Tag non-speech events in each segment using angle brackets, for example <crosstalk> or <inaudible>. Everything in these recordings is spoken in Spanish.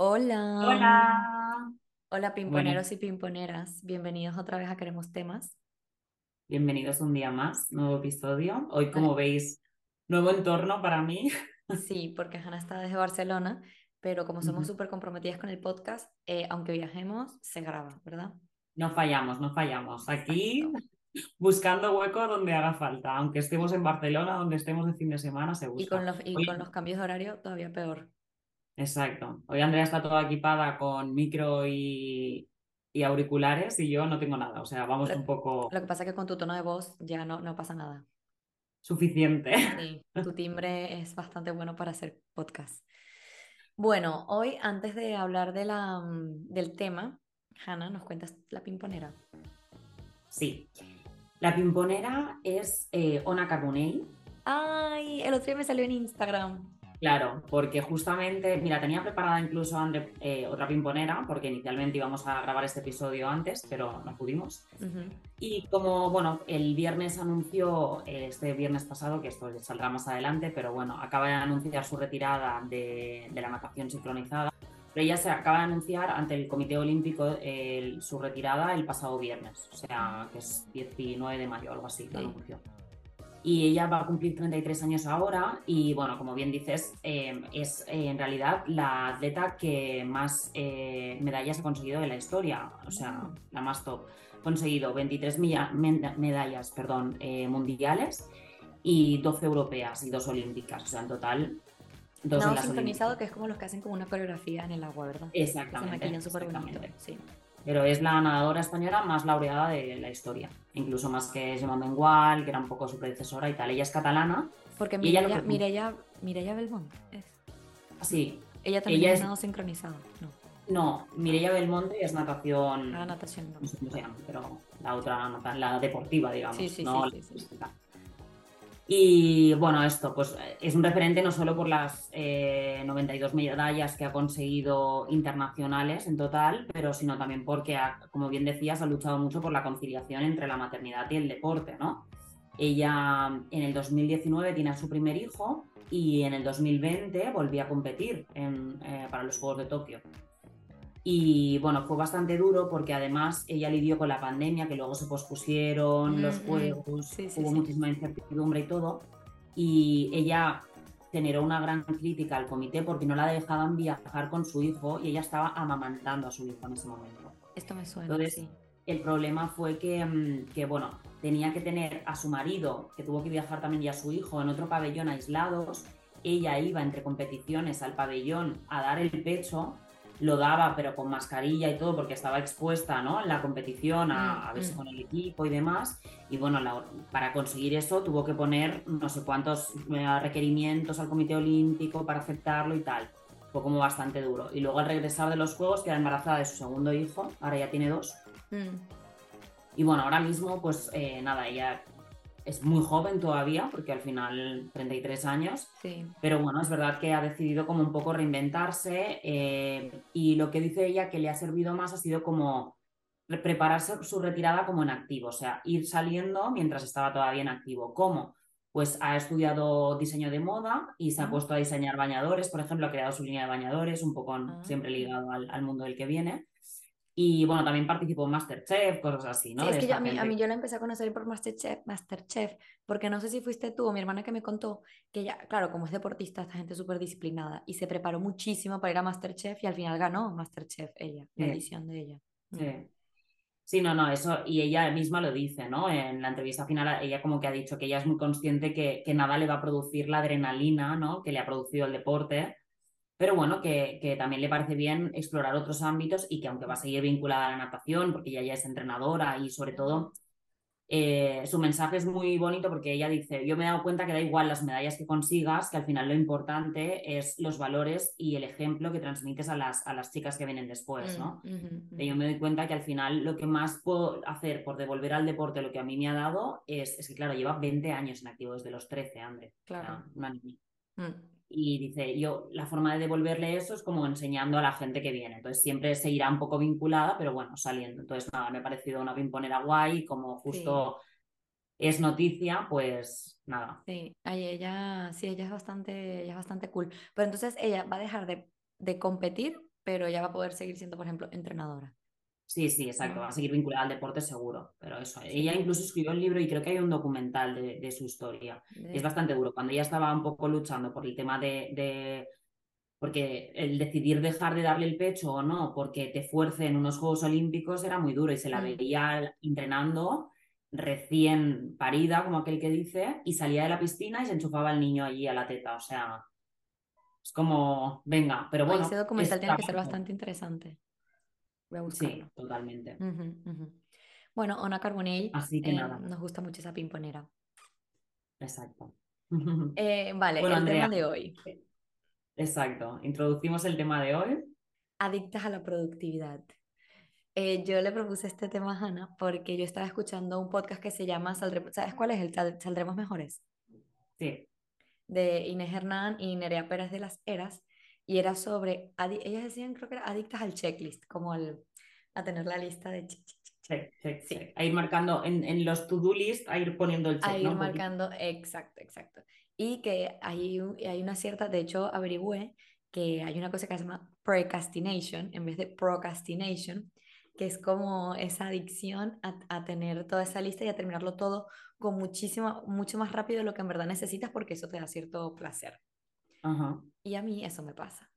Hola, Hola. hola Bueno, pimponeros y pimponeras, bienvenidos otra vez a Queremos Temas. bienvenidos un día más, nuevo episodio. Hoy, como veis, nuevo entorno para mí. <laughs> sí, porque Hanna está desde Barcelona, pero como somos Ujú. súper comprometidas con el podcast, eh, aunque viajemos, se graba, ¿verdad? No fallamos, no fallamos. Aquí Exacto. buscando hueco donde haga falta. Aunque estemos en Barcelona, donde estemos de fin de semana, se Y con busca. los, y con los cambios de horario todavía peor. Exacto. Hoy Andrea está toda equipada con micro y, y auriculares y yo no tengo nada. O sea, vamos Lo, un poco lo que pasa es que con tu tono de voz ya no, no pasa nada. suficiente. Sí, tu timbre es bastante bueno para hacer podcast. Bueno, hoy antes de hablar de la, mm, del tema, Hanna, ¿nos cuentas la pimponera? Sí. La pimponera es eh, Ona Carbonell. Ay, el otro día me salió en Instagram. Claro, porque justamente, mira, tenía preparada incluso André, eh, otra pimponera, porque inicialmente íbamos a grabar este episodio antes, pero no pudimos. Ujú. Y como, bueno, el viernes anunció, eh, este viernes pasado, que esto saldrá más adelante, pero bueno, acaba de anunciar su retirada de, de la natación sincronizada. Pero ella se acaba de anunciar ante el Comité Olímpico el- su retirada el pasado viernes, o sea, que es 19 de mayo, algo así, lo Sí. anunció y ella va a cumplir 33 años ahora y bueno, como bien dices, eh, es eh, en realidad la atleta que más eh, medallas ha conseguido de la historia, o sea, la más top. Ha conseguido 23 milla- men- medallas perdón, eh, mundiales y 12 europeas y 2 olímpicas, o sea, en total, dos las sincronizado, olímpicas. que es como los que hacen como una coreografía en el agua, ¿verdad? Que se Exactamente, maquillan súper bonito. exactamente. Sí. Pero es la nadadora española más laureada de la historia, incluso más que Gemma Mengual, que era un poco su predecesora y tal. Ella es catalana Porque y ella lo Mireia, Mireia, Mireia Belmont es. Sí, Ella también ella es nado sincronizado. No, No, Mireia Belmonte es ah, natación, natación no. no sé cómo se llama, pero la otra, nata- la deportiva, digamos, Sí, sí, no sí, la sí, sí. Y bueno, esto pues es un referente no solo por las eh, 92 medallas que ha conseguido internacionales en total, pero sino también porque, ha- como bien decías, ha luchado mucho por la conciliación entre la maternidad y el deporte, ¿no? Ella en el 2019 tiene a su primer hijo y en el 2020 volvió a competir en, eh, para los Juegos de Tokio. Y bueno, fue bastante duro porque además ella lidió con la pandemia, que luego se pospusieron los Mm, mm. juegos, Sí, sí, hubo sí. muchísima incertidumbre y todo. Y ella generó una gran crítica al comité porque no la dejaban viajar con su hijo y ella estaba amamantando a su hijo en ese momento. Esto me suena, Entonces, sí. el problema fue que, mm, que, bueno, tenía que tener a su marido, que tuvo que viajar también, y a su hijo en otro pabellón aislados. Ella iba entre competiciones al pabellón a dar el pecho, lo daba, pero con mascarilla y todo, porque estaba expuesta ¿no? en la competición a, a verse Mm, mm. con el equipo y demás. Y bueno, la- para conseguir eso tuvo que poner no sé cuántos eh, requerimientos al Comité Olímpico para aceptarlo y tal. Fue como bastante duro. Y luego al regresar de los Juegos queda embarazada de su segundo hijo, ahora ya tiene dos. Mm, Y bueno, ahora mismo, pues eh, nada, ella es muy joven todavía, porque al final 33 años, Sí. pero bueno, es verdad que ha decidido como un poco reinventarse eh, y lo que dice ella que le ha servido más ha sido como re- prepararse su retirada como en activo, o sea, ir saliendo mientras estaba todavía en activo. ¿Cómo? Pues ha estudiado diseño de moda y se ha puesto a diseñar bañadores, por ejemplo, ha creado su línea de bañadores, un poco ah. siempre ligado al, al mundo del que viene. Y bueno, también participó en Masterchef, cosas así, ¿no? Sí, es De que yo- a mí, a mí yo la empecé a conocer por Masterchef, Masterchef, porque no sé si fuiste tú o mi hermana que me contó que ella, claro, como es deportista, esta gente súper disciplinada y se preparó muchísimo para ir a Masterchef y al final ganó Masterchef ella, la edición de ella. Mm. sí. Sí, no, no, eso, y ella misma lo dice, ¿no? En la entrevista final, ella como que ha dicho que ella es muy consciente que, que nada le va a producir la adrenalina, ¿no? Que le ha producido el deporte, pero bueno, que, que también le parece bien explorar otros ámbitos y que aunque va a seguir vinculada a la natación, porque ella ya es entrenadora y sobre todo eh, su mensaje es muy bonito porque ella dice, yo me he dado cuenta que da igual las medallas que consigas, que al final lo importante es los valores y el ejemplo que transmites a las, a las chicas que vienen después, Mm, ¿no? Que yo me doy cuenta que al final lo que más puedo hacer por devolver al deporte lo que a mí me ha dado es, es que, claro, lleva 20 años en activo desde los 13, André. Claro. una niña. Mm. Y dice, yo, la forma de devolverle eso es como enseñando a la gente que viene. Entonces siempre seguirá un poco vinculada, pero bueno, saliendo. Entonces, nada, me ha parecido una pimponera guay, como Sí, justo es noticia, pues nada. sí, ay, ella, sí, ella es bastante, ella es bastante cool. Pero entonces ella va a dejar de, de competir, pero ella va a poder seguir siendo, por ejemplo, entrenadora. Sí, sí, exacto, va a seguir vinculada al deporte seguro, pero eso, ella incluso escribió un libro y creo que hay un documental de, de su historia. De- Es bastante duro, cuando ella estaba un poco luchando por el tema de, de- porque el decidir dejar de darle el pecho o no, porque te fuerce en unos Juegos Olímpicos era muy duro y se la Mm. veía entrenando recién parida, como aquel que dice, y salía de la piscina y se enchufaba el niño allí a la teta, o sea, es como, venga, pero bueno, ese documental tiene que ser bastante interesante. Voy a Sí, buscarlo. totalmente. Ujú, ujú. Bueno, Ona Carbonell, Así que eh, nada. nos gusta mucho esa pimponera. Exacto. <laughs> Eh, vale, Bueno, el tema de hoy. Exacto. Introducimos el tema de hoy. Adictas a la productividad. Eh, yo le propuse este tema a Hannah porque yo estaba escuchando un podcast que se llama Saldremos, ¿sabes cuál es? El Sal- Saldremos Mejores, Sí. de Inés Hernán y Nerea Pérez de las Heras, y era sobre, ellas decían, creo que era adictas al checklist, como a tener la lista de chic, Check, check, Sí. check. A ir marcando en, en los to-do list, a ir poniendo el check, a ¿no? ir poquito. marcando, exacto, exacto. Y que hay, hay una cierta, de hecho, averigüé que hay una cosa que se llama procrastination en vez de procrastination, que es como esa adicción a, a tener toda esa lista y a terminarlo todo con muchísimo, mucho más rápido de lo que en verdad necesitas porque eso te da cierto placer. Ajá. Y a mí eso me pasa.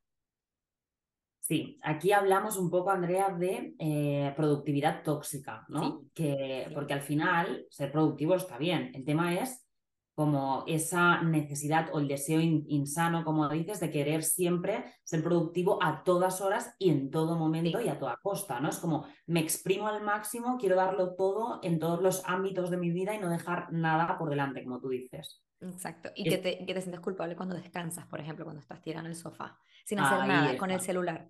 Sí, aquí hablamos un poco, Andrea, de eh, productividad tóxica, ¿no? Sí, Que, sí. porque al final ser productivo está bien. El tema es como esa necesidad o el deseo in- insano, como dices, de querer siempre ser productivo a todas horas y en todo momento Sí. y a toda costa, ¿no? Es como me exprimo al máximo, quiero darlo todo en todos los ámbitos de mi vida y no dejar nada por delante, como tú dices. Exacto. Y Es- que te, que te sientes culpable cuando descansas, por ejemplo, cuando estás tirado en el sofá, sin hacer Ahí nada, con el celular.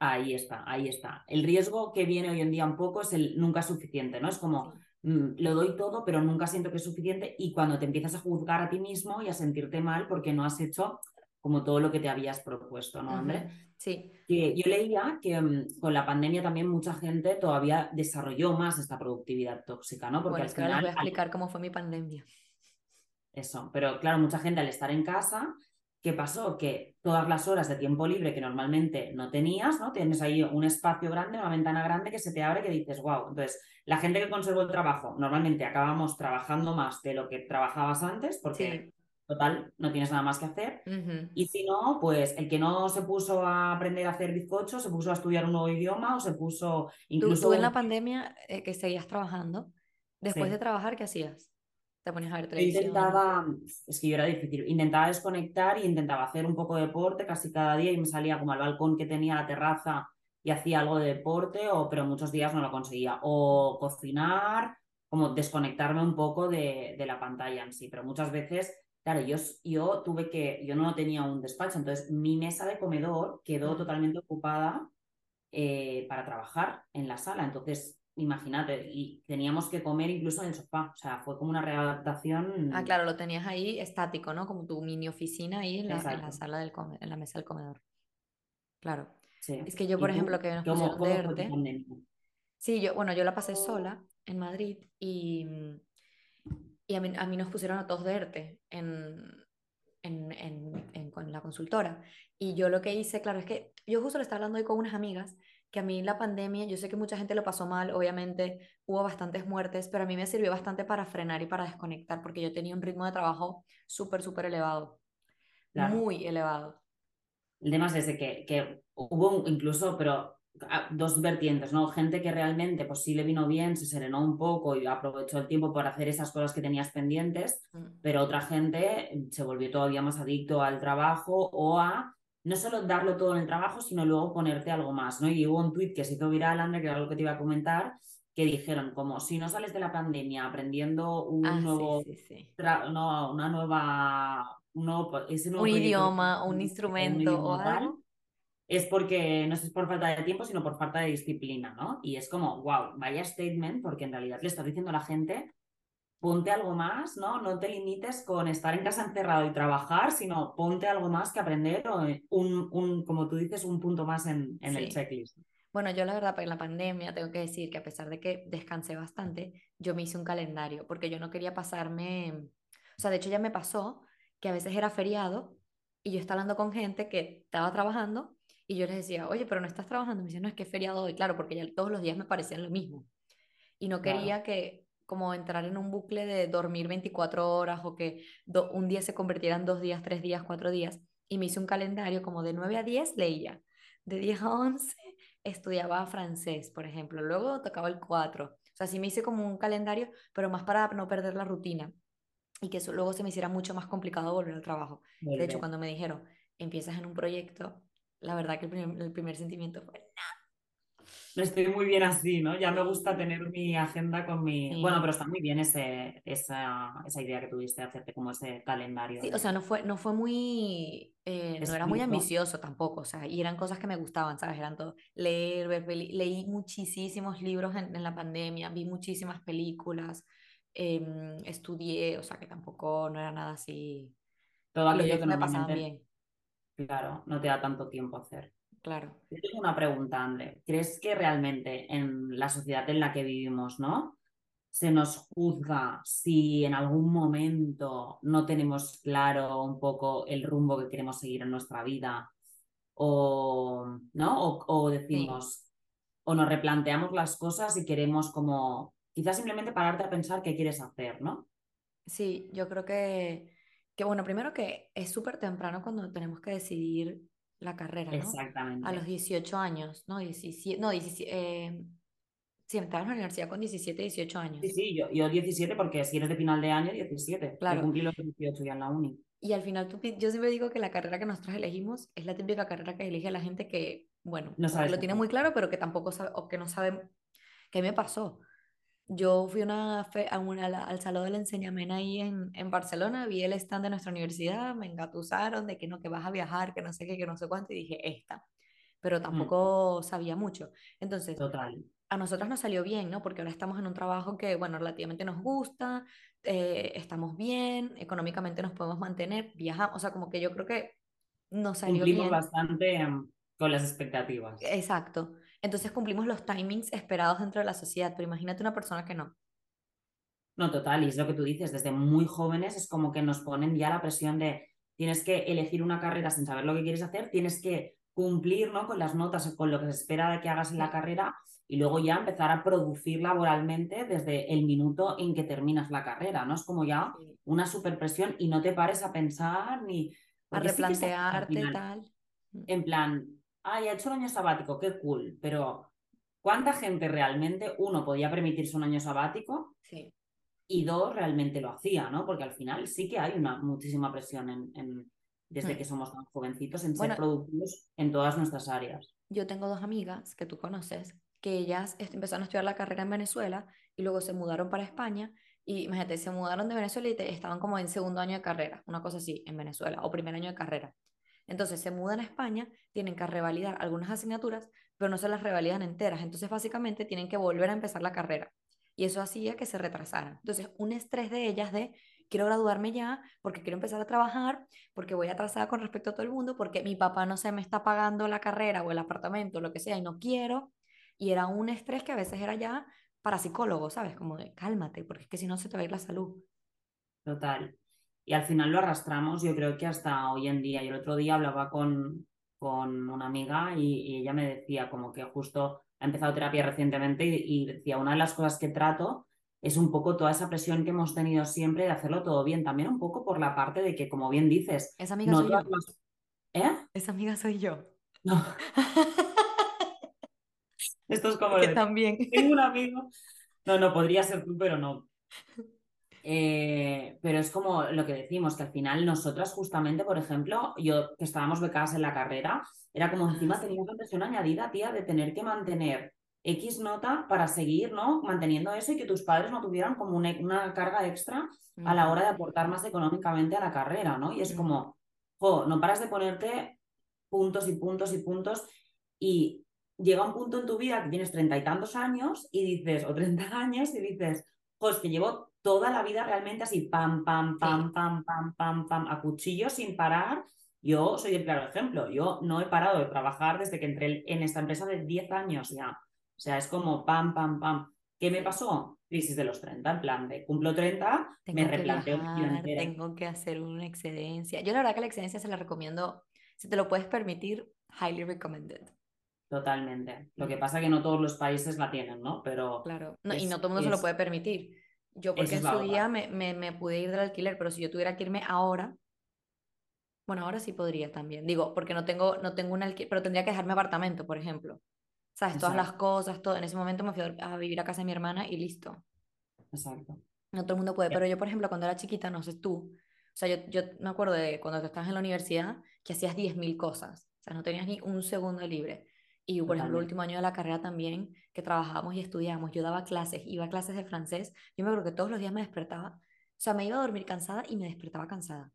Ahí está, ahí está. El riesgo que viene hoy en día un poco es el nunca suficiente, ¿no? Es como mm, lo doy todo, pero nunca siento que es suficiente y cuando te empiezas a juzgar a ti mismo y a sentirte mal porque no has hecho como todo lo que te habías propuesto, ¿no, André? Sí, Que yo leía que mm, con la pandemia también mucha gente todavía desarrolló más esta productividad tóxica, ¿no? Porque bueno, al es ahora les voy a final, explicar cómo fue mi pandemia. Eso, pero claro, mucha gente al estar en casa, ¿qué pasó? Que todas las horas de tiempo libre que normalmente no tenías, ¿no? Tienes ahí un espacio grande, una ventana grande que se te abre que dices, wow. Entonces, la gente que conservó el trabajo, normalmente acabamos trabajando más de lo que trabajabas antes, porque Sí. total, no tienes nada más que hacer. Y si no, pues el que no se puso a aprender a hacer bizcocho, se puso a estudiar un nuevo idioma o se puso Tú, incluso... tú en la pandemia eh, que seguías trabajando, después Sí. de trabajar, ¿qué hacías? Te a ver televisión. intentaba, es que yo era difícil, intentaba desconectar y intentaba hacer un poco de deporte casi cada día y me salía como al balcón que tenía la terraza y hacía algo de deporte, o, pero muchos días no lo conseguía. O cocinar, como desconectarme un poco de, de la pantalla en sí, pero muchas veces, claro, yo, yo tuve que, yo no tenía un despacho, entonces mi mesa de comedor quedó totalmente ocupada eh, para trabajar en la sala, entonces... Imagínate, y teníamos que comer incluso en el sofá, o sea, fue como una readaptación Ah, claro, lo tenías ahí estático, ¿no? Como tu mini oficina ahí en la, en la sala del come- en la mesa del comedor. Claro. Sí. Es que yo, ¿Y por tú? ejemplo, que nos ¿Cómo, pusieron cómo de? Sí, yo, bueno, yo la pasé sola en Madrid y, y a mí, a mí nos pusieron a todos de ERTE en, en, en- en- con la consultora. Y yo lo que hice, claro, es que yo justo le estaba hablando hoy con unas amigas que a mí la pandemia, yo sé que mucha gente lo pasó mal, obviamente hubo bastantes muertes, pero a mí me sirvió bastante para frenar y para desconectar, porque yo tenía un ritmo de trabajo súper, súper elevado, Claro. muy elevado. El tema es ese que, que hubo incluso, pero a- dos vertientes, ¿no? Gente que realmente pues sí le vino bien, se serenó un poco y aprovechó el tiempo para hacer esas cosas que tenías pendientes, Mm. pero otra gente se volvió todavía más adicto al trabajo o a no solo darlo todo en el trabajo, sino luego ponerte algo más, ¿no? Y hubo un tuit que se hizo viral, André, que era lo que te iba a comentar, que dijeron como si no sales de la pandemia aprendiendo un Ah, nuevo sí, sí, sí. tra- no, una nueva, un nuevo, ese nuevo Un proyecto, idioma, un un instrumento idioma o tal, algo. es porque no es por falta de tiempo, sino por falta de disciplina, ¿no? Y es como, wow, vaya statement, porque en realidad le estás diciendo a la gente, ponte algo más, ¿no? No te limites con estar en casa encerrado y trabajar, sino ponte algo más que aprender o eh, un, un como tú dices, un punto más en, en el checklist. Bueno, yo la verdad, en la pandemia tengo que decir que a pesar de que descansé bastante, yo me hice un calendario porque yo no quería pasarme, o sea, de hecho ya me pasó que a veces era feriado y yo estaba hablando con gente que estaba trabajando Y yo les decía, oye, pero no estás trabajando. Me decían, no, es que es feriado hoy, claro, porque ya todos los días me parecían lo mismo. Y no Claro. quería que como entrar en un bucle de dormir 24 horas o que do- un día se convirtiera en dos días, tres días, cuatro días. Y me hice un calendario como de 9 a 10 leía, de 10 a 11 estudiaba francés, por ejemplo, luego tocaba el 4. O sea, sí me hice como un calendario, pero más para no perder la rutina y que eso luego se me hiciera mucho más complicado volver al trabajo. De hecho, cuando me dijeron, empiezas en un proyecto, la verdad que el primer, el primer sentimiento fue, No estoy muy bien así, ¿no? Ya me gusta tener mi agenda con mi... Sí. Bueno, pero está muy bien ese, esa, esa idea que tuviste de hacerte como ese calendario. Sí, de- o sea, no fue, no fue muy, eh, no era muy ambicioso tampoco, o sea, y eran cosas que me gustaban, ¿sabes? Eran todo, leer, ver peli- leí muchísimos libros en, en la pandemia, vi muchísimas películas, em, estudié, o sea, que tampoco no era nada así, Todo aquello que me pasaban bien, claro, no te da tanto tiempo hacer. Claro. Yo tengo una pregunta, André. ¿Crees que realmente en la sociedad en la que vivimos, ¿no? Se nos juzga si en algún momento no tenemos claro un poco el rumbo que queremos seguir en nuestra vida o, ¿no? O, o Sí, decimos, o nos replanteamos las cosas y queremos como, quizás simplemente pararte a pensar qué quieres hacer, ¿no? sí, yo creo que, que bueno, primero que es súper temprano cuando tenemos que decidir la carrera, ¿no? A los Exactamente. 18 años, ¿no? 17, no, 17, eh, sí, estaba en la universidad con 17, 18 Sí, años. sí, yo, yo 17 porque si eres de final de año, 17. Yo Claro. cumplí los 18 ya en la uni. Y al final, tú, yo siempre digo que la carrera que nosotros elegimos es la típica carrera que elige la gente que, bueno, No que sabes lo tiene muy claro, pero que tampoco sabe, o que no sabe qué me pasó. Yo fui una fe- a una- la- al Salón del Enseñamen ahí en, en Barcelona, vi el stand de nuestra universidad, me engatusaron de que no, que vas a viajar, que no sé qué, que no sé cuánto, y dije, esta. Pero Mm, tampoco sabía mucho. Entonces, total. a nosotros nos salió bien, ¿no? Porque ahora estamos en un trabajo que, bueno, relativamente nos gusta, eh, estamos bien, económicamente nos podemos mantener, viajamos, o sea, como que yo creo que nos salió Cumplimos bien. bastante em, con las expectativas. Exacto. Entonces cumplimos los timings esperados dentro de la sociedad, pero imagínate una persona que no. No, total, y es lo que tú dices, desde muy jóvenes es como que nos ponen ya la presión de tienes que elegir una carrera sin saber lo que quieres hacer, tienes que cumplir, ¿no? con las notas o con lo que se espera de que hagas en la carrera y luego ya empezar a producir laboralmente desde el minuto en que terminas la carrera, ¿no? Es como ya una superpresión y no te pares a pensar ni... A replantearte final, tal. Mm, en plan, ay, ha hecho un año sabático, qué cool, pero ¿cuánta gente realmente, uno, podía permitirse un año sabático? Sí. y dos, realmente lo hacía, ¿no? Porque al final sí que hay una muchísima presión en, en- desde Mm. que somos tan jovencitos en Bueno, ser productivos en todas nuestras áreas. yo tengo dos amigas que tú conoces, que ellas empezaron a estudiar la carrera en Venezuela y luego se mudaron para España y imagínate, se mudaron de Venezuela y te- estaban como en segundo año de carrera, una cosa así, en Venezuela, o primer año de carrera. Entonces se mudan a España, tienen que revalidar algunas asignaturas, pero no se las revalidan enteras. Entonces básicamente tienen que volver a empezar la carrera. Y eso hacía que se retrasaran. Entonces un estrés de ellas de quiero graduarme ya, porque quiero empezar a trabajar, porque voy atrasada con respecto a todo el mundo, porque mi papá no se me está pagando la carrera o el apartamento, lo que sea, y no quiero. Y era un estrés que a veces era ya para psicólogos, ¿sabes? Como de cálmate, porque es que si no se te va a ir la salud. Total. Y al final lo arrastramos, yo creo que hasta hoy en día. Y el otro día hablaba con, con una amiga y, y ella me decía como que justo ha empezado terapia recientemente y, y decía, una de las cosas que trato es un poco toda esa presión que hemos tenido siempre de hacerlo todo bien. También un poco por la parte de que, como bien dices, Esa amiga no soy yo. ¿Eh? Esa amiga soy yo. No, <laughs> esto es como que de... también. Tengo un amigo. No, no, podría ser tú, pero no. Eh, pero es como lo que decimos, que al final nosotras justamente, por ejemplo, yo que estábamos becadas en la carrera, era como Ah, encima sí. teníamos la presión añadida, tía, de tener que mantener X nota para seguir, ¿no? Manteniendo eso y que tus padres no tuvieran como una, una carga extra a la hora de aportar más económicamente a la carrera, ¿no? Y es como, jo, no paras de ponerte puntos y puntos y puntos y llega un punto en tu vida que tienes treinta y tantos años y dices, o treinta años y dices, jo, es que llevo toda la vida realmente así, pam, pam, Sí, pam, pam, pam, pam, pam, a cuchillo sin parar. Yo soy el claro ejemplo, yo no he parado de trabajar desde que entré en esta empresa de 10 años ya. O sea, es como pam, pam, pam. ¿Qué me pasó? Crisis de los 30, en plan de cumplo 30, me Tengo que replanteo viajar, entera. tengo que hacer una excedencia. Yo la verdad que la excedencia se la recomiendo, si te lo puedes permitir, highly recommended. Totalmente. Lo que pasa es que no todos los países la tienen, ¿no? Pero. Claro. y no todo el mundo se lo puede permitir. Yo, porque en su día me, me, me, pude ir del alquiler, pero si yo tuviera que irme ahora. Bueno, ahora sí podría también. Digo, porque no tengo, no tengo un alquiler, pero tendría que dejarme apartamento, por ejemplo. ¿Sabes? Todas las cosas, todo. En ese momento me fui a vivir a casa de mi hermana y listo. Exacto. No todo el mundo puede, pero yo, por ejemplo, cuando era chiquita, no sé tú, o sea, yo, yo me acuerdo de cuando tú estabas en la universidad que hacías 10.000 cosas, o sea, no tenías ni un segundo libre. Y por ejemplo, el último año de la carrera también, que trabajábamos y estudiábamos, yo daba clases, iba a clases de francés, yo me acuerdo que todos los días me despertaba, o sea, me iba a dormir cansada y me despertaba cansada.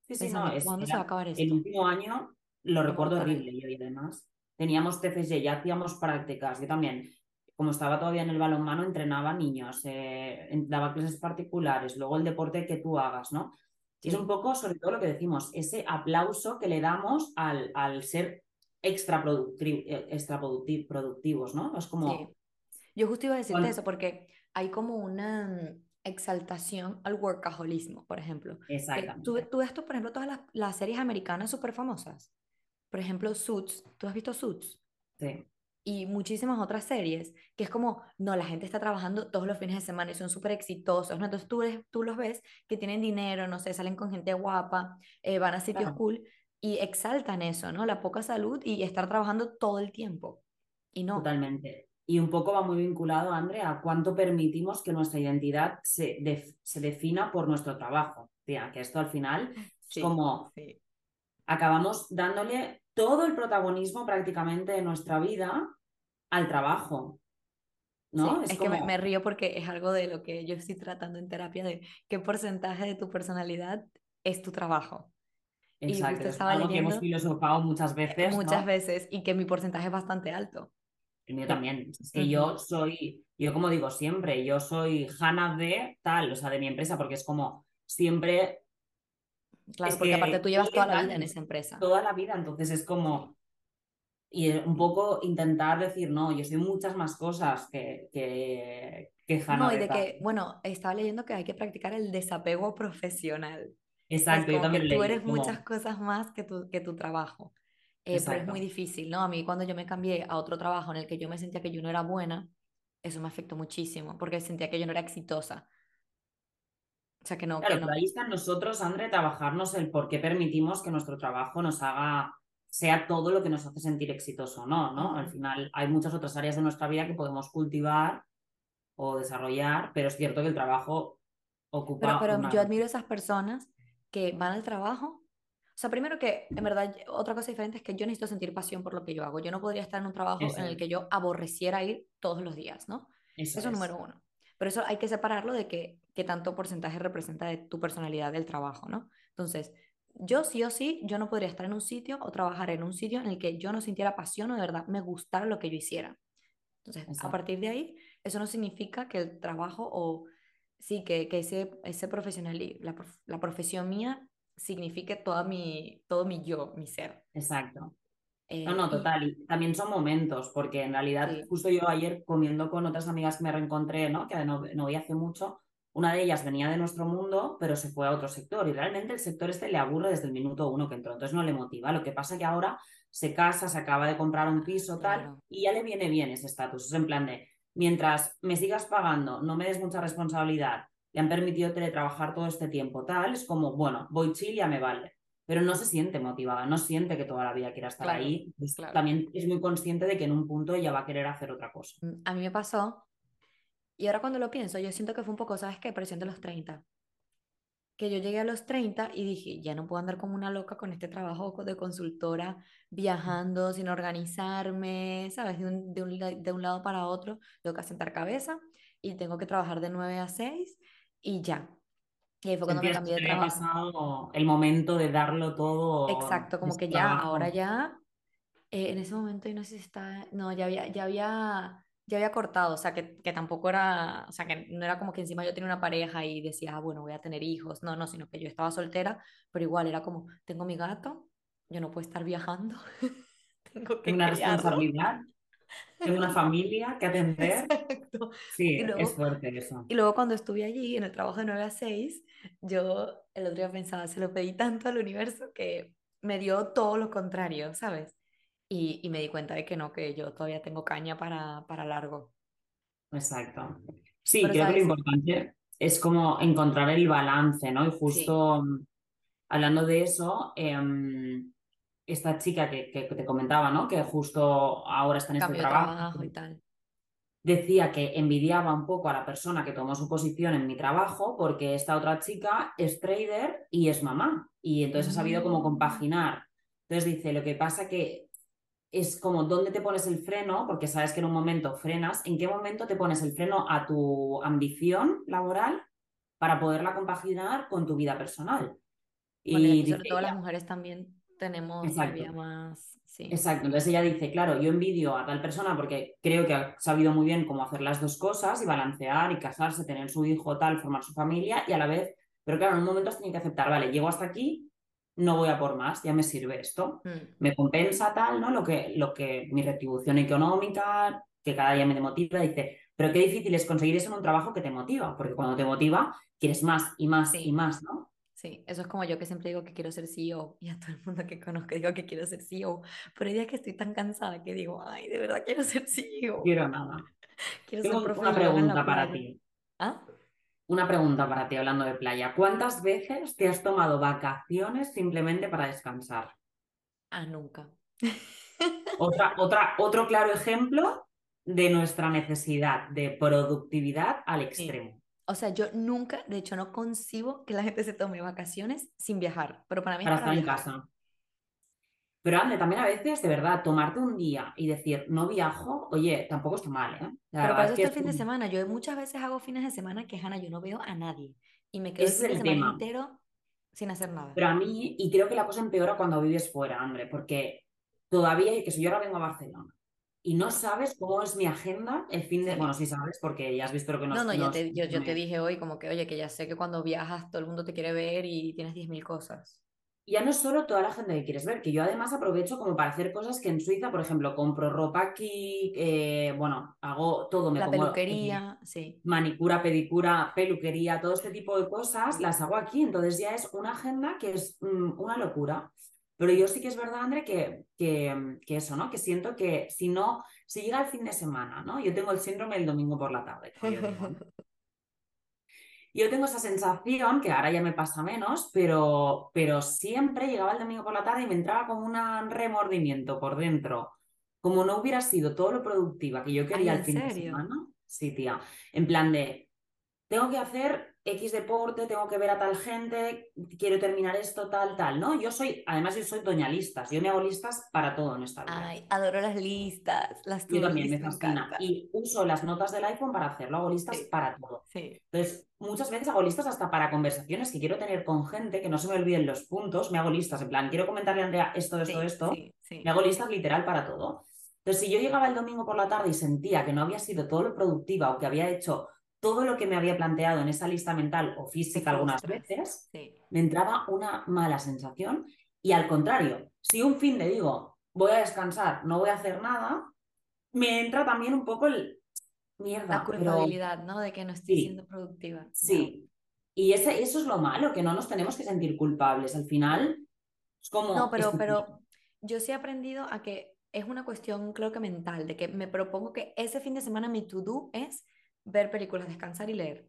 Sí, sí, no, es, ¿cuándo se va a acabar esto? El último año lo recuerdo horrible yo y además teníamos TFG, ya hacíamos prácticas, yo también, como estaba todavía en el balonmano, entrenaba niños, eh, daba clases particulares, luego el deporte que tú hagas, ¿no? Y es un poco, sobre todo lo que decimos, ese aplauso que le damos al, al ser extra, eh, extra productivos, ¿no? Es como... Yo justo iba a decirte eso porque hay como una mm, exaltación al workaholismo, por ejemplo. Exactamente. Tú, tú ves, por ejemplo, todas las, las series americanas súper famosas. Por ejemplo, Suits. ¿Tú has visto Suits? Sí. Y muchísimas otras series, que es como, no, la gente está trabajando todos los fines de semana y son súper exitosos, ¿no? Entonces tú, tú los ves que tienen dinero, no sé, salen con gente guapa, eh, van a sitios cool, y exaltan eso, ¿no? La poca salud y estar trabajando todo el tiempo. Y no. Totalmente. Y un poco va muy vinculado, André, a cuánto permitimos que nuestra identidad se, se defina por nuestro trabajo. Tía, que esto al final es como acabamos dándole todo el protagonismo prácticamente de nuestra vida al trabajo. ¿no? es, que me, río porque es algo de lo que yo estoy tratando en terapia, de qué porcentaje de tu personalidad es tu trabajo. Exacto, es algo que hemos filosofado muchas veces. Muchas veces, y que mi porcentaje es bastante alto. El mío también. Es que yo soy, yo como digo siempre, yo soy Hanna de tal, o sea, de mi empresa, porque es como siempre. Claro, porque aparte tú llevas toda la vida en esa empresa. Toda la vida, entonces es como. Y un poco intentar decir, no, yo soy muchas más cosas que, que, que No, y de que, bueno, estaba leyendo que hay que practicar el desapego profesional. Exacto, yo también Tú eres muchas cosas más que tu, que tu trabajo. Eh, pero es muy difícil, ¿no? A mí cuando yo me cambié a otro trabajo en el que yo me sentía que yo no era buena, eso me afectó muchísimo, porque sentía que yo no era exitosa. O sea, que no. Claro, que no... ahí está nosotros, André, trabajarnos el por qué permitimos que nuestro trabajo nos haga, sea todo lo que nos hace sentir exitoso, ¿no? ¿no? Al final hay muchas otras áreas de nuestra vida que podemos cultivar o desarrollar, pero es cierto que el trabajo ocupa. Pero, pero yo admiro a esas personas que van al trabajo. O sea, primero que, en verdad, otra cosa diferente es que yo necesito sentir pasión por lo que yo hago. Yo no podría estar en un trabajo en el que yo aborreciera ir todos los días, ¿no? Eso, es número uno. Pero eso hay que separarlo de que, qué tanto porcentaje representa de tu personalidad del trabajo, ¿no? Entonces, yo sí o sí, yo no podría estar en un sitio o trabajar en un sitio en el que yo no sintiera pasión o de verdad me gustara lo que yo hiciera. Entonces, a partir de ahí, eso no significa que el trabajo o sí, que, que ese, ese profesional, la, la profesión mía signifique toda mi, todo mi yo, mi ser. Exacto. Eh, no, no, total. Y también son momentos, porque en realidad, justo yo ayer comiendo con otras amigas que me reencontré, ¿no? que no, no vi hace mucho, una de ellas venía de nuestro mundo, pero se fue a otro sector. Y realmente el sector este le aburre desde el minuto uno que entró, entonces no le motiva. Lo que pasa es que ahora se casa, se acaba de comprar un piso, tal, y ya le viene bien ese estatus. Es en plan de, mientras me sigas pagando, no me des mucha responsabilidad, le han permitido teletrabajar todo este tiempo, tal, es como, bueno, voy chill, ya me vale. Pero no se siente motivada, no siente que toda la vida quiera estar ahí. También es muy consciente de que en un punto ella va a querer hacer otra cosa. Mm, a mí me pasó, y ahora cuando lo pienso, yo siento que fue un poco, ¿sabes qué? Presión de los 30 que yo llegué a los 30 y dije, ya no puedo andar como una loca con este trabajo de consultora, viajando sin organizarme, ¿sabes? De un, de un, de un lado para otro, tengo que asentar cabeza y tengo que trabajar de 9 a 6 y ya. Y ahí fue cuando me cambié de trabajo. pasado el momento de darlo todo. Exacto, como que ya, ahora ya, eh, en ese momento, y no sé si está, no, ya había, ya había ya había cortado, o sea, que, que, tampoco era, o sea, que no era como que encima yo tenía una pareja y decía, ah, bueno, voy a tener hijos, no, no, sino que yo estaba soltera, pero igual era como, tengo mi gato, yo no puedo estar viajando, <laughs> tengo que Una responsabilidad, tengo una familia que <laughs> atender. Exacto. Sí, es fuerte eso. Y luego cuando estuve allí, en el trabajo de 9 a 6, yo el otro día pensaba, se lo pedí tanto al universo que me dio todo lo contrario, ¿sabes? Y, y me di cuenta de que no, que yo todavía tengo caña para, para largo. Exacto. Sí, creo que lo importante es como encontrar el balance, ¿no? Y justo mm, hablando de eso, em, esta chica que, que, te comentaba, ¿no? Que justo ahora está en este trabajo. y tal. Decía que envidiaba un poco a la persona que tomó su posición en mi trabajo porque esta otra chica es trader y es mamá. Y entonces ha sabido cómo mm. compaginar. Entonces dice, lo que pasa que es como dónde te pones el freno, porque sabes que en un momento frenas, en qué momento te pones el freno a tu ambición laboral para poderla compaginar con tu vida personal. y sobre todo las mujeres también tenemos todavía más. Sí. Exacto, entonces ella dice, claro, yo envidio a tal persona porque creo que ha sabido muy bien cómo hacer las dos cosas y balancear y casarse, tener su hijo, tal, formar su familia y a la vez, pero claro, en un momento has tenido que aceptar, vale, llego hasta aquí, no voy a por más, ya me sirve esto. Mm. Me compensa tal, ¿no? Lo que, lo que mi retribución económica, que cada día me demotiva, dice, pero qué difícil es conseguir eso en un trabajo que te motiva, porque cuando te motiva, quieres más y más y más, ¿no? Sí, eso es como yo que siempre digo que quiero ser CEO y a todo el mundo que conozco digo que quiero ser CEO, pero hay días que estoy tan cansada que digo, ay, de verdad quiero ser CEO. Quiero nada. <laughs> Quiero Tengo ser una pregunta para ti. ¿Ah? Una pregunta para ti hablando de playa. ¿Cuántas veces te has tomado vacaciones simplemente para descansar? Ah, nunca. <laughs> Otra, otra, otro claro ejemplo de nuestra necesidad de productividad al extremo. O sea, yo nunca, de hecho, no concibo que la gente se tome vacaciones sin viajar, pero para mí para, estar en casa. Pero Ande, también a veces, de verdad, tomarte un día y decir, no viajo, oye, tampoco está mal, ¿eh? Pero para eso está el fin de semana. Yo muchas veces hago fines de semana que, Hanna, yo no veo a nadie. Y me quedo el fin de semana entero sin hacer nada. Pero a mí, y creo que la cosa empeora cuando vives fuera, André, porque todavía, que si yo ahora vengo a Barcelona y no sabes cómo es mi agenda el fin de... Bueno, sí sabes, porque ya has visto lo que nos... No, no, yo, te, yo, yo te dije hoy como que, oye, que ya sé que cuando viajas todo el mundo te quiere ver y tienes 10.000 cosas ya no es solo toda la gente que quieres ver, que yo además aprovecho como para hacer cosas que en Suiza, por ejemplo, compro ropa aquí, eh, bueno, hago todo, me la peluquería, sí. Manicura, pedicura, peluquería, todo este tipo de cosas las hago aquí, entonces ya es una agenda que es mm, una locura. Pero yo sí que es verdad, André, que, que, que, eso, ¿no? Que siento que si no, si llega el fin de semana, ¿no? Yo tengo el síndrome del domingo por la tarde. Yo <laughs> tengo esa sensación, que ahora ya me pasa menos, pero, pero siempre llegaba el domingo por la tarde y me entraba como un remordimiento por dentro. Como no hubiera sido todo lo productiva que yo quería al fin de semana. Sí, tía. En plan de, tengo que hacer X deporte, tengo que ver a tal gente, quiero terminar esto, tal, tal, ¿no? Yo soy, además yo soy doña listas, yo me hago listas para todo en esta vida. Ay, adoro las listas, las Yo también me fascina. y uso las notas del iPhone para hacerlo, hago listas para todo. Sí. Entonces, muchas veces hago listas hasta para conversaciones que quiero tener con gente, que no se me olviden los puntos, me hago listas, en plan, quiero comentarle a Andrea esto, esto, esto, me hago listas literal para todo. Entonces, si yo llegaba el domingo por la tarde y sentía que no había sido todo lo productiva o que había hecho todo lo que me había planteado en esa lista mental o física algunas veces, me entraba una mala sensación. Y al contrario, si un fin de digo, voy a descansar, no voy a hacer nada, me entra también un poco el mierda. La culpabilidad, ¿no? De que no estoy siendo productiva. Sí. Y ese, eso es lo malo, que no nos tenemos que sentir culpables. Al final, es como. No, pero, pero yo sí he aprendido a que es una cuestión, creo que mental, de que me propongo que ese fin de semana mi to-do es ver películas, descansar y leer.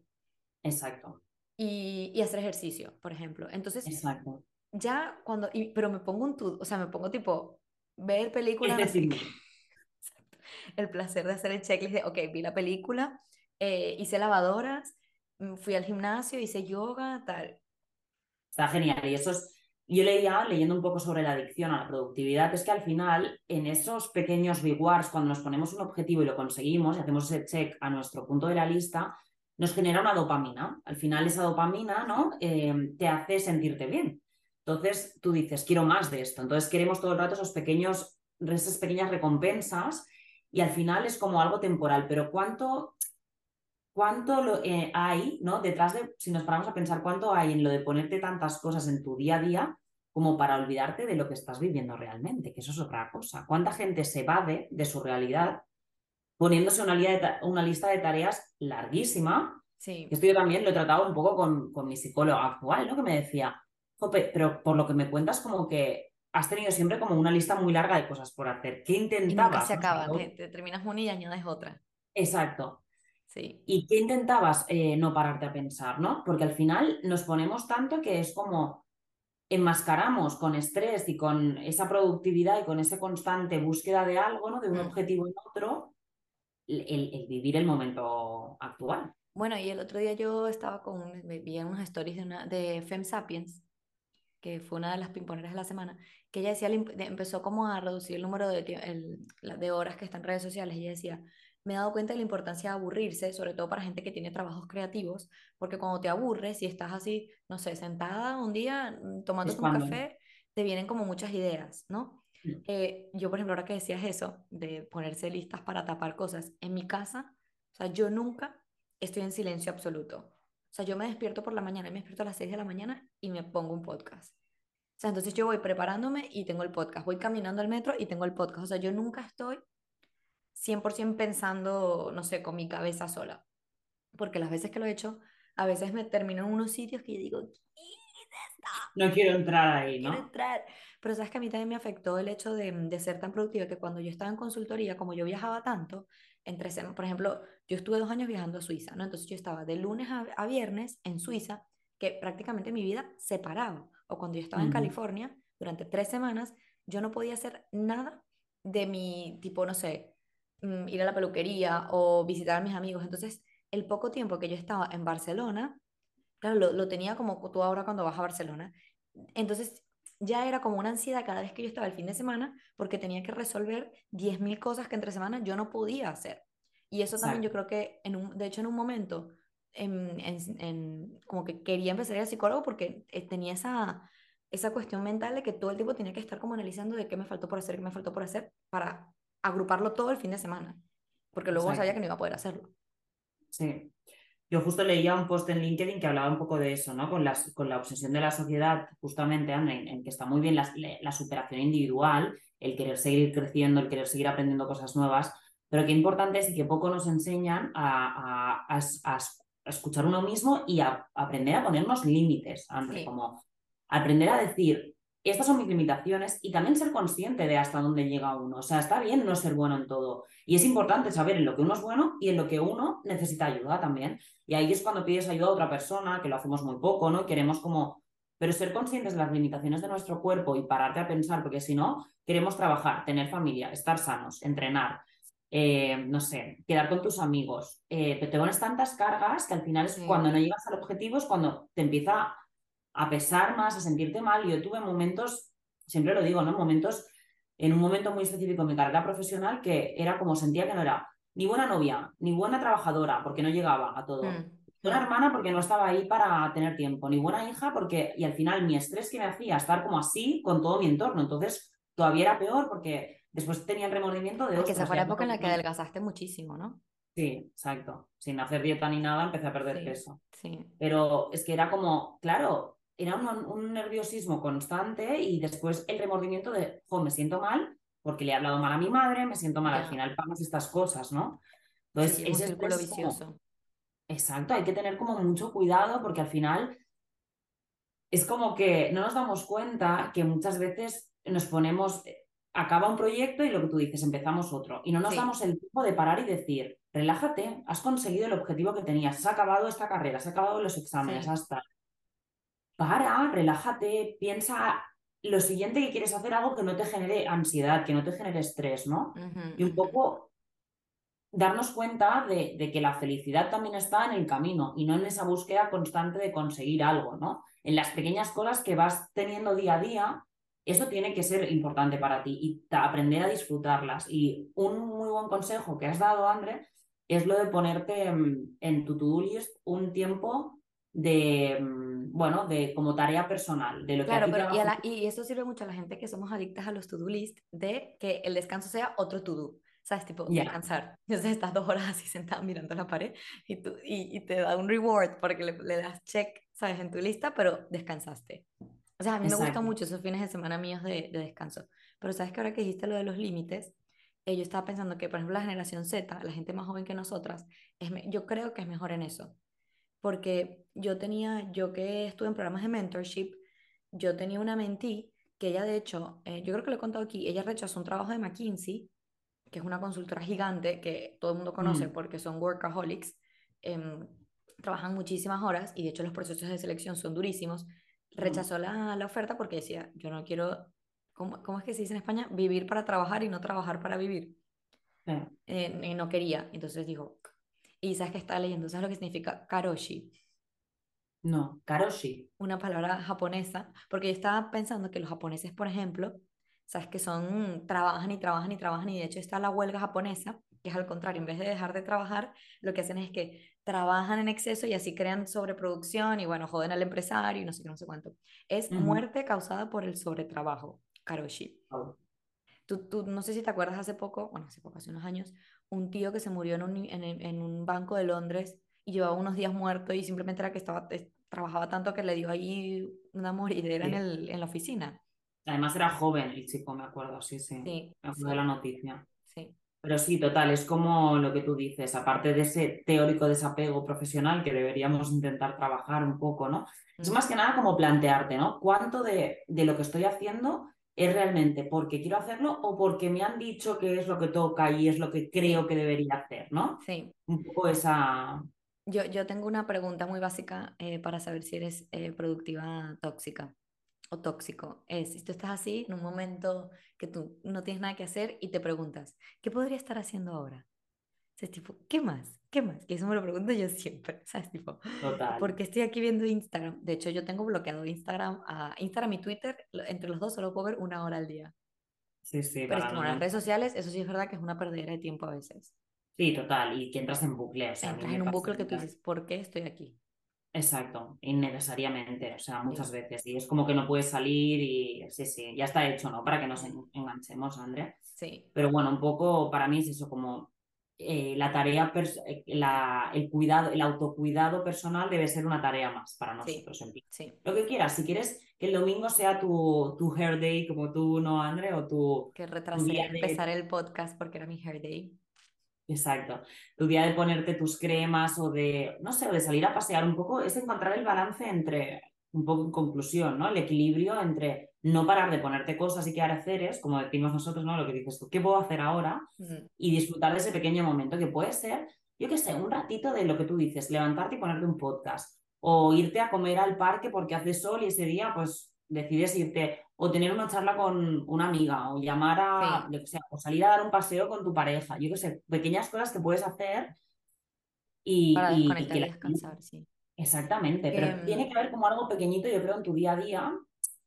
Exacto. Y, y hacer ejercicio, por ejemplo. Entonces, Exacto. ya cuando, pero me pongo un tú, o sea, me pongo tipo, ver películas. Es decir, el placer de hacer el checklist de, ok, vi la película, eh, hice lavadoras, mm, fui al gimnasio, hice yoga, tal. Está genial. Y eso es, yo leía, leyendo un poco sobre la adicción a la productividad, es que al final, en esos pequeños rewards, cuando nos ponemos un objetivo y lo conseguimos y hacemos ese check a nuestro punto de la lista, nos genera una dopamina. Al final, esa dopamina ¿no? Em, te hace sentirte bien. Entonces, tú dices, quiero más de esto. Entonces, queremos todo el rato esos pequeños, esas pequeñas recompensas y al final es como algo temporal. Pero ¿cuánto, cuánto lo, eh, hay, ¿no? Detrás de, si nos paramos a pensar, cuánto hay en lo de ponerte tantas cosas en tu día a día como para olvidarte de lo que estás viviendo realmente, que eso es otra cosa. ¿Cuánta gente se evade de su realidad poniéndose una, una lista de tareas larguísima? Sí. Esto yo también lo he tratado un poco con, con mi psicólogo actual, ¿no? Que me decía, Jope, pero por lo que me cuentas, como que has tenido siempre como una lista muy larga de cosas por hacer. ¿Qué Y nunca intentabas? se acaba, te, te terminas una y añades otra. Exacto. Sí. ¿Y qué intentabas eh, no pararte a pensar, no? Porque al final nos ponemos tanto que es como enmascaramos con estrés y con esa productividad y con esa constante búsqueda de algo, ¿no? De un Mm. objetivo en otro, el, vivir el momento actual. Bueno, y el otro día yo estaba con, vi en unas stories de, una, de Fem Sapiens, que fue una de las pimponeras de la semana, que ella decía, empezó como a reducir el número de, el- horas que está en redes sociales, y ella decía, me he dado cuenta de la importancia de aburrirse, sobre todo para gente que tiene trabajos creativos, porque cuando te aburres y estás así, no sé, sentada un día mm, tomándote un café, te vienen como muchas ideas, ¿no? Mm. Eh, yo, por ejemplo, ahora que decías eso, de ponerse listas para tapar cosas, en mi casa, o sea, yo nunca estoy en silencio absoluto. O sea, yo me despierto por la mañana, me despierto a las 6 de la mañana y me pongo un podcast. O sea, entonces yo voy preparándome y tengo el podcast, voy caminando al metro y tengo el podcast. O sea, yo nunca estoy 100% pensando, no sé, con mi cabeza sola. Porque las veces que lo he hecho, a veces me termino en unos sitios que yo digo, No quiero entrar ahí, quiero ¿no? entrar. Pero sabes que a mí también me afectó el hecho de, de ser tan productiva que cuando yo estaba en consultoría, como yo viajaba tanto, entre por ejemplo, yo estuve dos años viajando a Suiza, ¿no? Entonces yo estaba de lunes a, a viernes en Suiza, que prácticamente mi vida se paraba. O cuando yo estaba en. California, durante tres semanas, yo no podía hacer nada de mi tipo, no sé, mm, ir a la peluquería o visitar a mis amigos. Entonces, el poco tiempo que yo estaba en Barcelona, claro, lo, lo tenía como tú ahora cuando vas a Barcelona. Entonces, ya era como una ansiedad cada vez que yo estaba el fin de semana porque tenía que resolver 10.000 cosas que entre semana yo no podía hacer. Y eso también yo creo que, en un, de hecho, en un momento, en, en- en- como que quería empezar a ir al psicólogo porque eh, tenía esa, esa cuestión mental de que todo el tiempo tenía que estar como analizando de qué me faltó por hacer, qué me faltó por hacer, para agruparlo todo el fin de semana. Porque luego Exacto. sabía que no iba a poder hacerlo. Sí. Yo justo leía un post en LinkedIn que hablaba un poco de eso, ¿no? Con, las, con la obsesión de la sociedad, justamente, André, en, en que está muy bien la, la superación individual, el querer seguir creciendo, el querer seguir aprendiendo cosas nuevas, pero qué importante es y que poco nos enseñan a, a- a- escuchar uno mismo y a, aprender a ponernos límites, André, Sí. como aprender a decir, estas son mis limitaciones y también ser consciente de hasta dónde llega uno. O sea, está bien no ser bueno en todo. Y es importante saber en lo que uno es bueno y en lo que uno necesita ayuda también. Y ahí es cuando pides ayuda a otra persona, que lo hacemos muy poco, ¿no? Y queremos como... Pero ser conscientes de las limitaciones de nuestro cuerpo y pararte a pensar, porque si no, queremos trabajar, tener familia, estar sanos, entrenar, eh, no sé, quedar con tus amigos. Eh, pero te pones tantas cargas que al final es Sí. cuando no llegas al objetivo, es cuando te empieza a pesar más, a sentirte mal. Yo tuve momentos, siempre lo digo, ¿no? Momentos, en un momento muy específico en mi carrera profesional, que era como sentía que no era ni buena novia, ni buena trabajadora, porque no llegaba a todo. Mm, Buena hermana porque no estaba ahí para tener tiempo, ni buena hija porque, y al final mi estrés que me hacía estar como así con todo mi entorno, entonces todavía era peor porque después tenía el remordimiento de que esa fue la época en la que adelgazaste muchísimo, ¿no? Sí, exacto. Sin hacer dieta ni nada empecé a perder Sí. peso. Sí. Pero es que era como, claro, era un, un nerviosismo constante y después el remordimiento de, jo, me siento mal porque le he hablado mal a mi madre, me siento mal, al final pagas estas cosas, ¿no? Entonces, sí, es un círculo como- vicioso. exacto, hay que tener como mucho cuidado porque al final es como que no nos damos cuenta que muchas veces nos ponemos, acaba un proyecto y lo que tú dices, empezamos otro. Y no nos Sí. damos el tiempo de parar y decir, relájate, has conseguido el objetivo que tenías, has acabado esta carrera, has acabado los exámenes, Sí. hasta. Para, relájate, piensa lo siguiente que quieres hacer, algo que no te genere ansiedad, que no te genere estrés, ¿no? Y un poco darnos cuenta de, de que la felicidad también está en el camino y no en esa búsqueda constante de conseguir algo, ¿no? En las pequeñas cosas que vas teniendo día a día, eso tiene que ser importante para ti y aprender a disfrutarlas. Y un muy buen consejo que has dado, André, es lo de ponerte mm, en tu to-do list un tiempo de, mm, bueno, de como tarea personal, de lo que Claro, te pero y, a la- y eso sirve mucho a la gente que somos adictas a los to-do list, de que el descanso sea otro to-do. ¿Sabes? Tipo, Ya. descansar. <laughs> Entonces estás dos horas así sentada mirando la pared y, tú, y, y te da un reward porque le, le das check, ¿sabes? En tu lista, pero descansaste. O sea, a mí me gustan Exacto. mucho esos fines de semana míos de, de descanso. Pero sabes que ahora que dijiste lo de los límites, eh, yo estaba pensando que, por ejemplo, la generación Z, la gente más joven que nosotras, es yo creo que es mejor en eso. Porque yo tenía, yo que estuve en programas de mentorship, yo tenía una mentee que ella de hecho, eh, yo creo que lo he contado aquí, ella rechazó un trabajo de McKinsey, que es una consultora gigante que todo el mundo conoce Mm. porque son workaholics, em, trabajan muchísimas horas y de hecho los procesos de selección son durísimos. Rechazó la, la oferta porque decía, yo no quiero, ¿cómo, cómo es que se dice en España? Vivir para trabajar y no trabajar para vivir. Eh, y no quería, entonces dijo, y sabes que estaba leyendo, ¿sabes lo que significa karoshi? No, karoshi. una palabra japonesa, porque yo estaba pensando que los japoneses, por ejemplo, sabes que son, trabajan y trabajan y trabajan, y de hecho está la huelga japonesa, que es al contrario, en vez de dejar de trabajar, lo que hacen es que trabajan en exceso y así crean sobreproducción y bueno, joden al empresario y no sé qué, no sé cuánto. Es muerte causada por el sobretrabajo, karoshi. Tú, tú, no sé si te acuerdas hace poco, bueno, hace poco, hace unos años, un tío que se murió en un, en, en un banco de Londres y llevaba unos días muerto y simplemente era que estaba, es- trabajaba tanto que le dio ahí una moridera en, el, en la oficina. Además era joven el chico, me acuerdo, sí, sí. Sí, Me acuerdo sí, de la noticia. sí, Pero sí, total, es como lo que tú dices, aparte de ese teórico desapego profesional que deberíamos intentar trabajar un poco, ¿no? Es más que nada como plantearte, ¿no? ¿Cuánto de, de lo que estoy haciendo es realmente porque quiero hacerlo o porque me han dicho que es lo que toca y es lo que creo que debería hacer, ¿no? sí. Un poco esa... Yo, yo tengo una pregunta muy básica eh, para saber si eres eh, productiva tóxica o tóxico. Es si tú estás así en un momento que tú no tienes nada que hacer y te preguntas, ¿qué podría estar haciendo ahora? O sea, es tipo, ¿qué más? ¿Qué más? Que eso me lo pregunto yo siempre, <laughs> ¿sabes? Tipo, Total. ¿por qué estoy aquí viendo Instagram? De hecho, yo tengo bloqueado Instagram, a Instagram y Twitter, entre los dos solo puedo ver una hora al día. Sí, sí, Pero es que bueno, las redes sociales, eso sí es verdad que es una perdedera de tiempo a veces. Sí, total, y que entras en bucle, o sea, Entras en un bucle que tú dices, ¿por qué estoy aquí? Exacto, innecesariamente, o sea, muchas Sí, veces. Y es como que no puedes salir y sí, sí, ya está hecho, ¿no? Para que nos en- enganchemos, Andrea. sí, Pero bueno, un poco para mí es eso, como eh, la tarea, eh, la, el cuidado, el autocuidado personal debe ser una tarea más para sí, nosotros. fin. sí. Lo que quieras, si quieres que el domingo sea tu, tu hair day como tú, ¿no, André? O tu, Que retrasé empezar de... el podcast porque era mi hair day. Exacto. Tu día de ponerte tus cremas o de, no sé, o de salir a pasear un poco, es encontrar el balance entre, un poco en conclusión, ¿no? El equilibrio entre no parar de ponerte cosas y quedar haceres, como decimos nosotros, ¿no? Lo que dices tú, ¿qué puedo hacer ahora? Y disfrutar de ese pequeño momento que puede ser, yo qué sé, un ratito de lo que tú dices, levantarte y ponerte un podcast, o irte a comer al parque porque hace sol y ese día, pues decides irte, o tener una charla con una amiga, o llamar a, Sí, sea, o salir a dar un paseo con tu pareja, yo qué sé, pequeñas cosas que puedes hacer y, para y- que la- descansar, sí. Exactamente, pero tiene mm, que haber como algo pequeñito, yo creo, en tu día a día,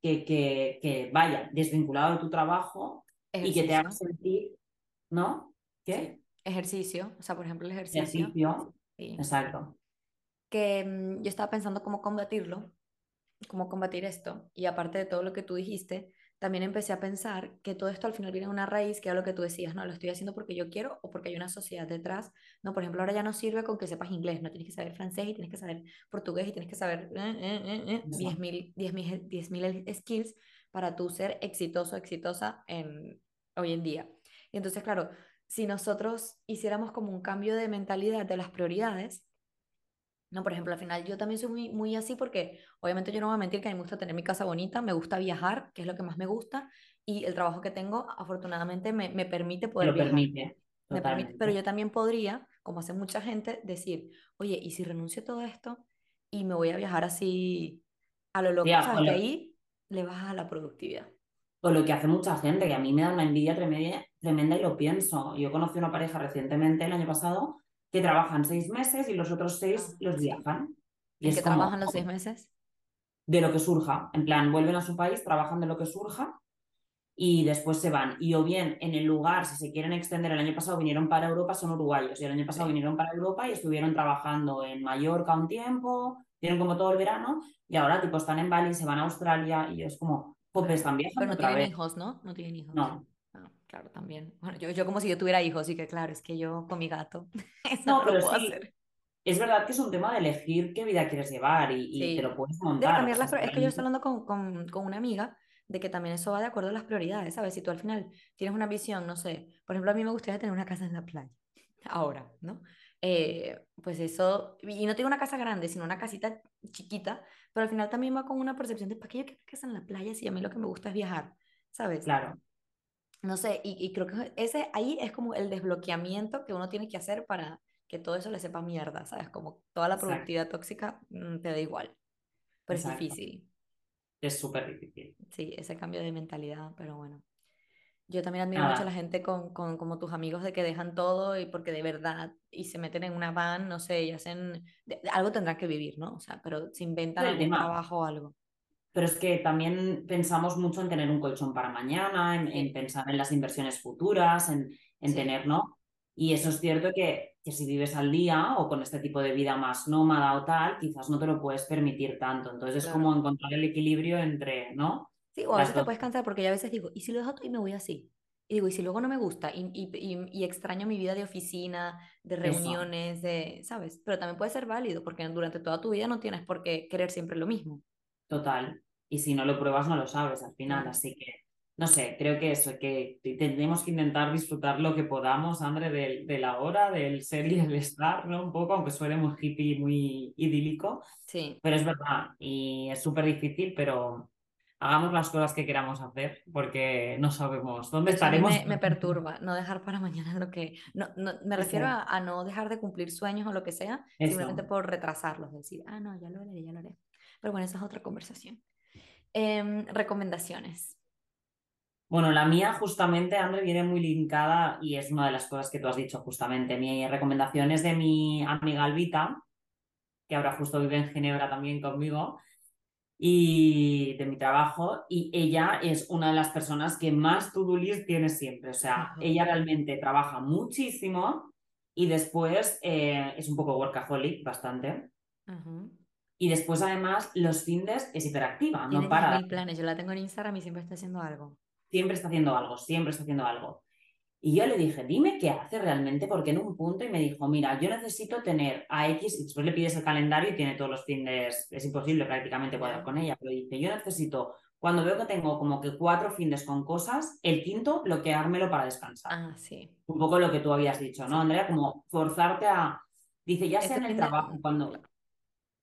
que, que, que vaya desvinculado de tu trabajo y que te haga sentir, ¿no? ¿Qué? sí. Ejercicio, o sea, por ejemplo, el ejercicio. Ejercicio. Sí. Exacto. Que mm, yo estaba pensando cómo combatirlo, cómo combatir esto. Y aparte de todo lo que tú dijiste, también empecé a pensar que todo esto al final viene de una raíz, que era lo que tú decías, no, lo estoy haciendo porque yo quiero o porque hay una sociedad detrás. No, por ejemplo, ahora ya no sirve con que sepas inglés, no tienes que saber francés y tienes que saber portugués y tienes que saber eh, eh, eh, eh, Eso. 10.000 10.000 10.000 skills para tú ser exitoso, exitosa en, hoy en día. Y entonces, claro, si nosotros hiciéramos como un cambio de mentalidad de las prioridades, no, por ejemplo, al final yo también soy muy, muy así porque obviamente yo no voy a mentir que a mí me gusta tener mi casa bonita, me gusta viajar, que es lo que más me gusta, y el trabajo que tengo afortunadamente me, me permite Te poder lo viajar. permite, Me permite, pero yo también podría, como hace mucha gente, decir, oye, ¿y si renuncio a todo esto y me voy a viajar así a lo loco? O ¿Sabes? Que ahí le bajas a la productividad. o lo que hace mucha gente, que a mí me da una envidia tremenda, tremenda y lo pienso. Yo conocí una pareja recientemente, el año pasado, que trabajan seis meses y los otros Ah, seis los sí. viajan. Y ¿En es qué como, trabajan los seis meses? de lo que surja. En plan, vuelven a su país, trabajan de lo que surja y después se van. Y o bien en el lugar, si se quieren extender, el año pasado vinieron para Europa, son uruguayos, y el año pasado Sí. vinieron para Europa y estuvieron trabajando en Mallorca un tiempo, tienen como todo el verano, y ahora tipo están en Bali, se van a Australia, y es como, Claro. están Pero no otra tienen vez. hijos, ¿no? No tienen hijos. No, Ah, claro, también. Bueno, yo, yo como si yo tuviera hijos, y que claro, es que yo con mi gato, <laughs> eso no, no lo pero puedo sí, hacer. es verdad que es un tema de elegir qué vida quieres llevar y, y te lo Sí. puedes De montar. Cambiar las Es que yo estoy hablando con, con, con una amiga de que también eso va de acuerdo a las prioridades, ¿sabes? Si tú al final tienes una visión, no sé, por ejemplo, a mí me gustaría tener una casa en la playa, <laughs> ahora, ¿no? eh, pues eso, y no tengo una casa grande, sino una casita chiquita, pero al final también va con una percepción de, ¿para qué yo quiero casa en la playa si a mí lo que me gusta es viajar? ¿Sabes? Claro. No sé, y, y creo que ese ahí es como el desbloqueamiento que uno tiene que hacer para que todo eso le sepa mierda, ¿sabes? Como toda la Exacto. productividad tóxica mm, te da igual, pero es difícil, Es súper difícil. sí, ese cambio de mentalidad, pero bueno. Yo también admiro mucho a la gente con, con como tus amigos de que dejan todo y porque de verdad y se meten en una van, no sé, y hacen, de- algo tendrán que vivir, ¿no? O sea, pero se inventan algún tema, trabajo o algo. Pero es que también pensamos mucho en tener un colchón para mañana, en, pensar en las inversiones futuras, en, en sí, tener, ¿no? Y eso es cierto que, que si vives al día o con este tipo de vida más nómada o tal, quizás no te lo puedes permitir tanto. Entonces es como encontrar el equilibrio entre, ¿no? Sí, o a veces te puedes cansar porque yo a veces digo, ¿y si lo dejo y me voy así? Y digo, ¿y si luego no me gusta? Y, y, y, y extraño mi vida de oficina, de Eso, reuniones, de, ¿sabes? Pero también puede ser válido porque durante toda tu vida no tienes por qué querer siempre lo mismo. Total. Y si no lo pruebas, no lo sabes al final. Así que, no sé, creo que eso, que te- tenemos que intentar disfrutar lo que podamos, André, del, de la hora, del ser y el estar, ¿no? Un poco, aunque suene muy hippie, muy idílico. Sí. Pero es verdad, y es súper difícil, pero hagamos las cosas que queramos hacer porque no sabemos dónde Eso estaremos. me, me perturba, no dejar para mañana lo que... No, no, me refiero a, a no dejar de cumplir sueños o lo que sea, simplemente por retrasarlos, decir, ah, no, ya lo haré, ya lo haré. Pero bueno, esa es otra conversación. Em, recomendaciones. Bueno, la mía justamente, André, viene muy linkada y es una de las cosas que tú has dicho justamente. Mi recomendación es de mi amiga Albita, que ahora justo vive en Ginebra también conmigo, y de mi trabajo, y ella es una de las personas que más to-do list tiene siempre. O sea, ella realmente trabaja muchísimo y después eh, es un poco workaholic, bastante. Y después, además, los fines es hiperactiva, Tiene no para. 10.000 planes, yo la tengo en Instagram y siempre está haciendo algo. Siempre está haciendo algo, siempre está haciendo algo. Y yo le dije, dime qué hace realmente, porque en un punto y me dijo, mira, yo necesito tener a X, y después le pides el calendario y tiene todos los fines, es imposible prácticamente cuadrar con ella, pero dice, yo necesito, cuando veo que tengo como que cuatro fines con cosas, el quinto bloqueármelo para descansar. Ah, sí. Un poco lo que tú habías dicho, ¿no. Andrea? Como forzarte a, dice, ya sea Este en el de... trabajo, cuando.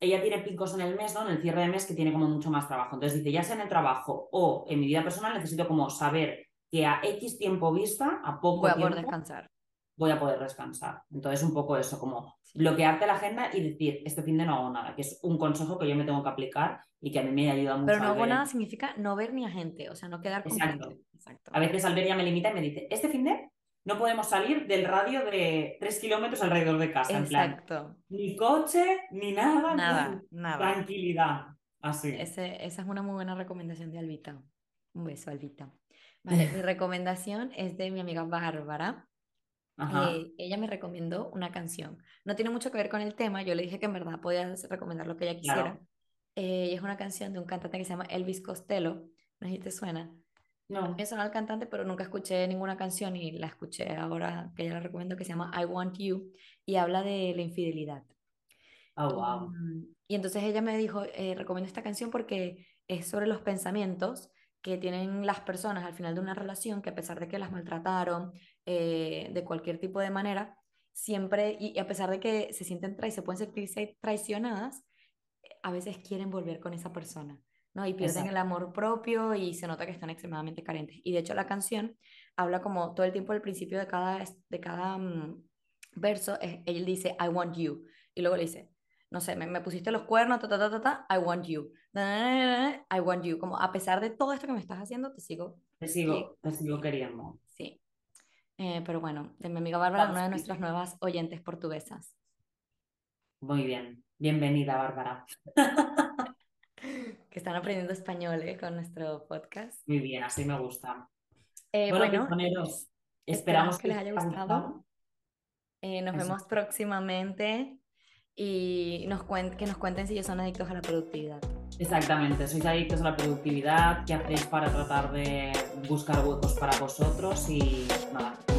Ella tiene picos en el mes, ¿no? En el cierre de mes que tiene como mucho más trabajo. Entonces dice, ya sea en el trabajo o en mi vida personal, necesito como saber que a X tiempo vista, a poco Voy a poder descansar. voy a poder descansar. Entonces un poco eso, como Sí. bloquearte la agenda y decir, este fin de no hago nada, que es un consejo que yo me tengo que aplicar y que a mí me ayuda mucho Pero no hago ver. nada significa no ver ni a gente, o sea, no quedar con Exacto. gente. Exacto. A veces Alberia me limita y me dice, este fin de no podemos salir del radio de tres kilómetros alrededor de casa, en plan, Exacto. ni coche, ni nada, Nada, plan, nada. tranquilidad. Así. Ese, esa es una muy buena recomendación de Albita. Un beso, Albita. Vale, <laughs> mi recomendación es de mi amiga Bárbara. Ajá. Eh, ella me recomendó una canción. No tiene mucho que ver con el tema, yo le dije que en verdad podía recomendar lo que ella quisiera. Claro. Eh, y es una canción de un cantante que se llama Elvis Costello. No sé si te suena. No. suena el cantante, pero nunca escuché ninguna canción y la escuché ahora que ella la recomiendo, que se llama I Want You y habla de la infidelidad. Oh, wow. y entonces ella me dijo, eh, recomiendo esta canción porque es sobre los pensamientos que tienen las personas al final de una relación, que a pesar de que las maltrataron eh, de cualquier tipo de manera, siempre, y, y a pesar de que se sienten y se pueden sentirse traicionadas, a veces quieren volver con esa persona, ¿no? Y pierden el Exacto. amor propio y se nota que están extremadamente carentes. Y de hecho la canción habla como todo el tiempo al principio de cada, de cada mm, verso, es- él dice, I want you. Y luego le dice, no sé, me, me pusiste los cuernos, ta, ta, ta, ta, ta, I want you. I want you. Como a pesar de todo esto que me estás haciendo, te sigo. Te sigo, te sigo queriendo. Sí. Eh, pero bueno, de mi amiga Bárbara, una de nuestras nuevas oyentes portuguesas. Muy bien. Bienvenida, Bárbara. <laughs> que están aprendiendo español eh, con nuestro podcast. Muy bien, así me gusta. Eh, Bueno, bueno, pistoneros, esperamos esperamos que les haya gustado. eh, nos Eso. vemos próximamente y nos que nos cuenten si ellos son adictos a la productividad. Exactamente, sois adictos a la productividad, qué hacéis para tratar de buscar huecos para vosotros y nada.